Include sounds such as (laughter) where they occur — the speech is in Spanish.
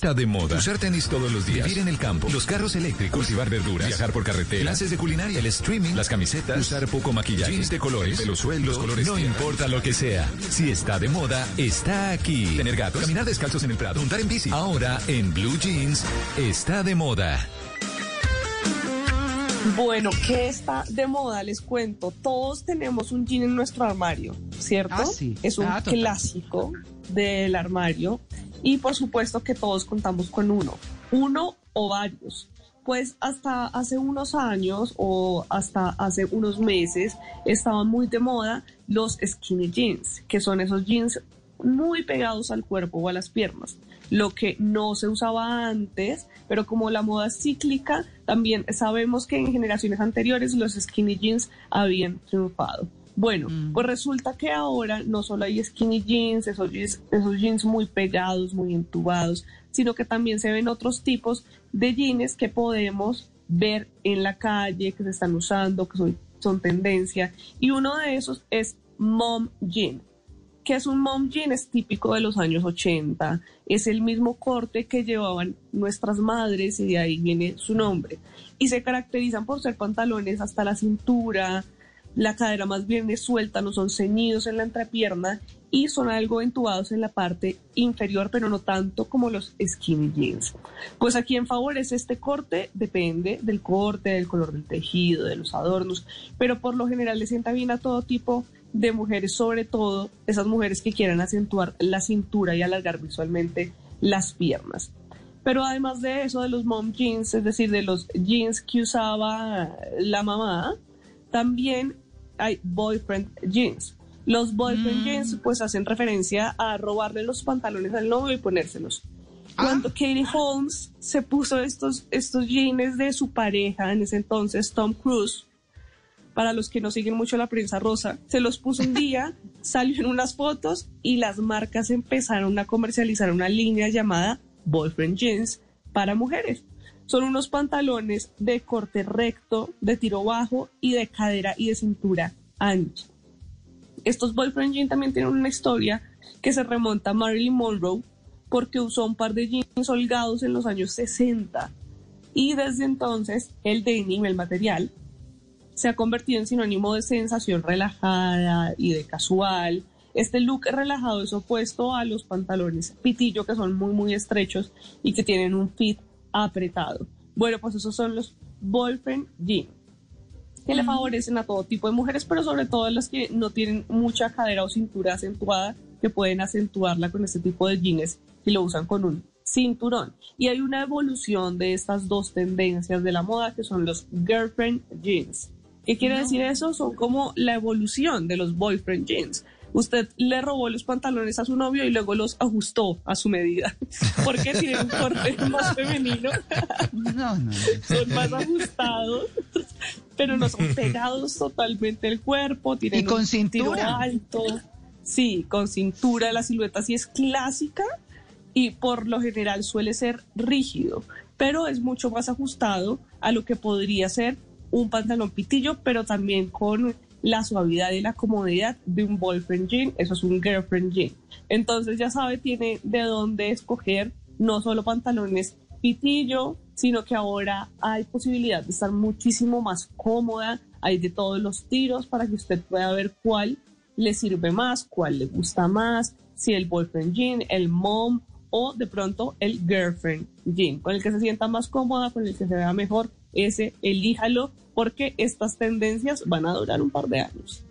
está de moda. Usar tenis todos los días, vivir en el campo, los carros eléctricos, cultivar verduras, viajar por carretera, clases de culinaria, el streaming, las camisetas, usar poco maquillaje, jeans de colores, los suelos, colores no importa lo que sea. Si está de moda, está aquí. Tener gatos, caminar descalzos en el prado, montar en bici. Ahora en Blue Jeans está de moda. Bueno, ¿qué está de moda? Les cuento. Todos tenemos un jean en nuestro armario, ¿cierto? Ah, sí. Es un Ah, clásico del armario y por supuesto que todos contamos con uno, uno o varios. Pues hasta hace unos años o hasta hace unos meses estaban muy de moda los skinny jeans, que son esos jeans muy pegados al cuerpo o a las piernas, lo que no se usaba antes, pero como la moda es cíclica, también sabemos que en generaciones anteriores los skinny jeans habían triunfado. Bueno, pues resulta que ahora no solo hay skinny jeans, esos jeans, esos jeans muy pegados, muy entubados, sino que también se ven otros tipos de jeans que podemos ver en la calle, que se están usando, que son, son tendencia. Y uno de esos es mom jean que es un mom jean, es típico de los años 80, es el mismo corte que llevaban nuestras madres y de ahí viene su nombre. Y se caracterizan por ser pantalones hasta la cintura, la cadera más bien es suelta, no son ceñidos en la entrepierna y son algo entubados en la parte inferior, pero no tanto como los skinny jeans. Pues a quien favorece este corte depende del corte, del color del tejido, de los adornos, pero por lo general le sienta bien a todo tipo de mujeres, sobre todo esas mujeres que quieran acentuar la cintura y alargar visualmente las piernas. Pero además de eso, de los mom jeans, es decir, de los jeans que usaba la mamá, también hay boyfriend jeans. Los boyfriend jeans pues hacen referencia a robarle los pantalones al novio y ponérselos. Cuando Katie Holmes se puso estos, estos jeans de su pareja, en ese entonces Tom Cruise, para los que no siguen mucho la prensa rosa, se los puso un día, (laughs) salió en unas fotos y las marcas empezaron a comercializar una línea llamada Boyfriend Jeans para mujeres. Son unos pantalones de corte recto, de tiro bajo y de cadera y de cintura ancha. Estos Boyfriend Jeans también tienen una historia que se remonta a Marilyn Monroe porque usó un par de jeans holgados en los años 60 y desde entonces el denim, el material, se ha convertido en sinónimo de sensación relajada y de casual. Este look relajado es opuesto a los pantalones pitillo que son muy muy estrechos y que tienen un fit apretado. Bueno, pues esos son los boyfriend jeans que le favorecen a todo tipo de mujeres, pero sobre todo a las que no tienen mucha cadera o cintura acentuada, que pueden acentuarla con este tipo de jeans y lo usan con un cinturón. Y hay una evolución de estas dos tendencias de la moda que son los girlfriend jeans. ¿Qué quiere decir eso? Son como la evolución de los boyfriend jeans. Usted le robó los pantalones a su novio y luego los ajustó a su medida, (laughs) porque tienen un corte más femenino, No, no, son más ajustados, pero no son pegados totalmente el cuerpo, tienen Y con un cintura. alto. Sí, con cintura, la silueta sí es clásica y por lo general suele ser rígido, pero es mucho más ajustado a lo que podría ser un pantalón pitillo, pero también con la suavidad y la comodidad de un boyfriend jean, eso es un girlfriend jean. Entonces ya sabe, tiene de dónde escoger no solo pantalones pitillo, sino que ahora hay posibilidad de estar muchísimo más cómoda, hay de todos los tiros para que usted pueda ver cuál le sirve más, cuál le gusta más, si el boyfriend jean, el mom o de pronto el girlfriend jean, con el que se sienta más cómoda, con el que se vea mejor, ese elíjalo porque estas tendencias van a durar un par de años.